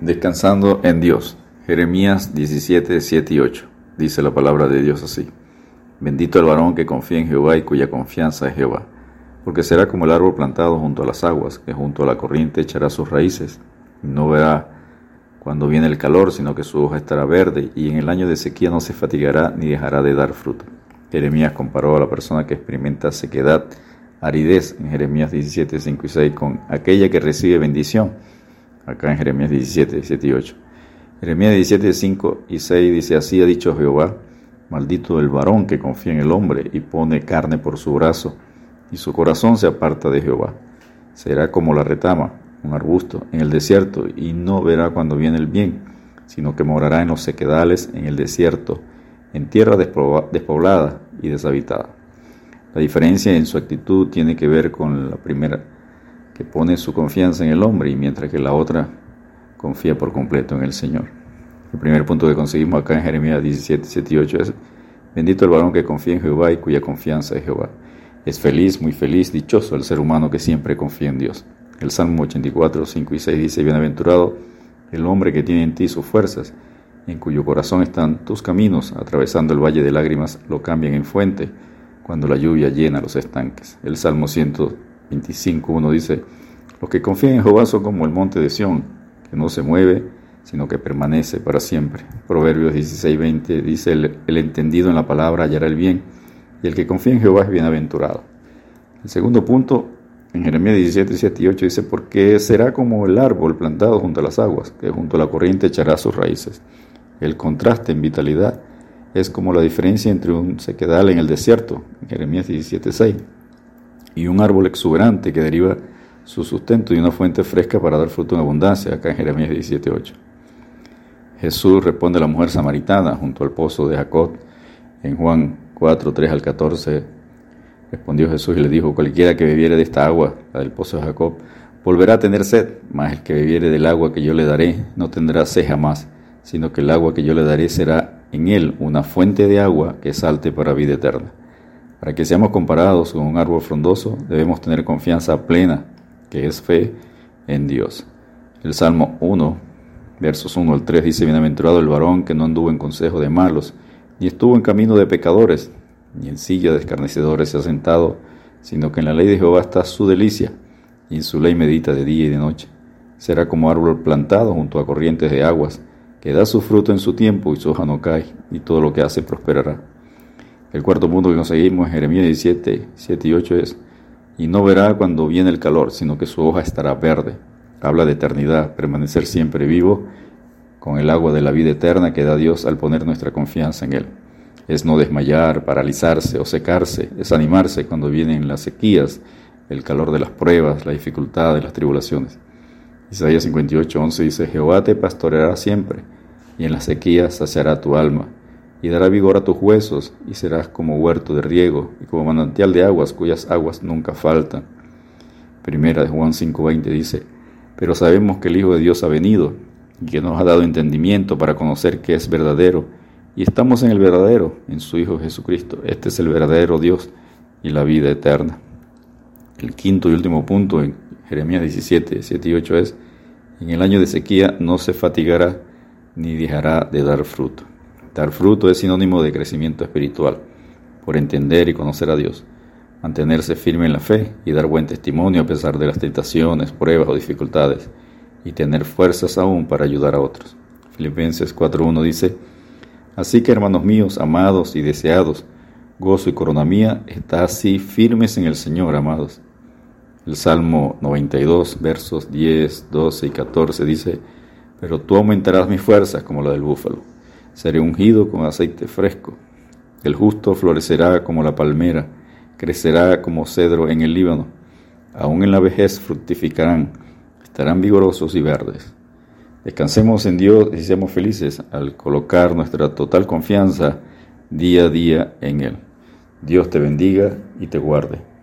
Descansando en Dios. Jeremías 17, 7 y 8. Dice la palabra de Dios así. Bendito el varón que confía en Jehová y cuya confianza es Jehová, porque será como el árbol plantado junto a las aguas, que junto a la corriente echará sus raíces, y no verá cuando viene el calor, sino que su hoja estará verde, y en el año de sequía no se fatigará ni dejará de dar fruto. Jeremías comparó a la persona que experimenta sequedad, aridez, en Jeremías 17, 5 y 6, con aquella que recibe bendición acá en Jeremías 17, 7 y 8. Jeremías 17, 5 y 6 dice, así ha dicho Jehová, maldito el varón que confía en el hombre y pone carne por su brazo, y su corazón se aparta de Jehová. Será como la retama, un arbusto, en el desierto, y no verá cuando viene el bien, sino que morará en los sequedales, en el desierto, en tierra despoblada y deshabitada. La diferencia en su actitud tiene que ver con la primera que pone su confianza en el hombre y mientras que la otra confía por completo en el Señor. El primer punto que conseguimos acá en Jeremías 17, 7 y 8 es, bendito el varón que confía en Jehová y cuya confianza es Jehová. Es feliz, muy feliz, dichoso el ser humano que siempre confía en Dios. El Salmo 84, 5 y 6 dice, bienaventurado el hombre que tiene en ti sus fuerzas, en cuyo corazón están tus caminos, atravesando el valle de lágrimas, lo cambian en fuente, cuando la lluvia llena los estanques. El Salmo 100 25.1 dice, los que confían en Jehová son como el monte de Sión, que no se mueve, sino que permanece para siempre. Proverbios 16.20 dice, el, el entendido en la palabra hallará el bien, y el que confía en Jehová es bienaventurado. El segundo punto, en Jeremías 17, 7 y 8 dice, porque será como el árbol plantado junto a las aguas, que junto a la corriente echará sus raíces. El contraste en vitalidad es como la diferencia entre un sequedal en el desierto, en Jeremías 17, 6 y un árbol exuberante que deriva su sustento y una fuente fresca para dar fruto en abundancia, acá en Jeremías 17.8. Jesús responde a la mujer samaritana junto al pozo de Jacob en Juan 4, 3 al 14. Respondió Jesús y le dijo, cualquiera que bebiere de esta agua, la del pozo de Jacob, volverá a tener sed, mas el que bebiere del agua que yo le daré no tendrá sed jamás, sino que el agua que yo le daré será en él una fuente de agua que salte para vida eterna. Para que seamos comparados con un árbol frondoso, debemos tener confianza plena, que es fe en Dios. El Salmo 1, versos 1 al 3 dice, Bienaventurado el varón que no anduvo en consejo de malos, ni estuvo en camino de pecadores, ni en silla de escarnecedores se ha sentado, sino que en la ley de Jehová está su delicia, y en su ley medita de día y de noche. Será como árbol plantado junto a corrientes de aguas, que da su fruto en su tiempo y su hoja no cae, y todo lo que hace prosperará. El cuarto punto que conseguimos en Jeremías 17, 7 y 8 es, y no verá cuando viene el calor, sino que su hoja estará verde. Habla de eternidad, permanecer siempre vivo con el agua de la vida eterna que da Dios al poner nuestra confianza en Él. Es no desmayar, paralizarse o secarse, es animarse cuando vienen las sequías, el calor de las pruebas, la dificultad de las tribulaciones. Isaías 58, 11 dice, Jehová te pastoreará siempre, y en las sequías saciará tu alma y dará vigor a tus huesos, y serás como huerto de riego, y como manantial de aguas, cuyas aguas nunca faltan. Primera de Juan 5:20 dice, pero sabemos que el Hijo de Dios ha venido, y que nos ha dado entendimiento para conocer que es verdadero, y estamos en el verdadero, en su Hijo Jesucristo. Este es el verdadero Dios y la vida eterna. El quinto y último punto en Jeremías 17, 7 y 8 es, en el año de sequía no se fatigará ni dejará de dar fruto. Dar fruto es sinónimo de crecimiento espiritual, por entender y conocer a Dios, mantenerse firme en la fe y dar buen testimonio a pesar de las tentaciones, pruebas o dificultades, y tener fuerzas aún para ayudar a otros. Filipenses 4.1 dice, Así que hermanos míos, amados y deseados, gozo y corona mía, está así firmes en el Señor, amados. El Salmo 92, versos 10, 12 y 14 dice, Pero tú aumentarás mis fuerzas como la del búfalo seré ungido con aceite fresco. El justo florecerá como la palmera, crecerá como cedro en el Líbano. Aún en la vejez fructificarán, estarán vigorosos y verdes. Descansemos en Dios y seamos felices al colocar nuestra total confianza día a día en Él. Dios te bendiga y te guarde.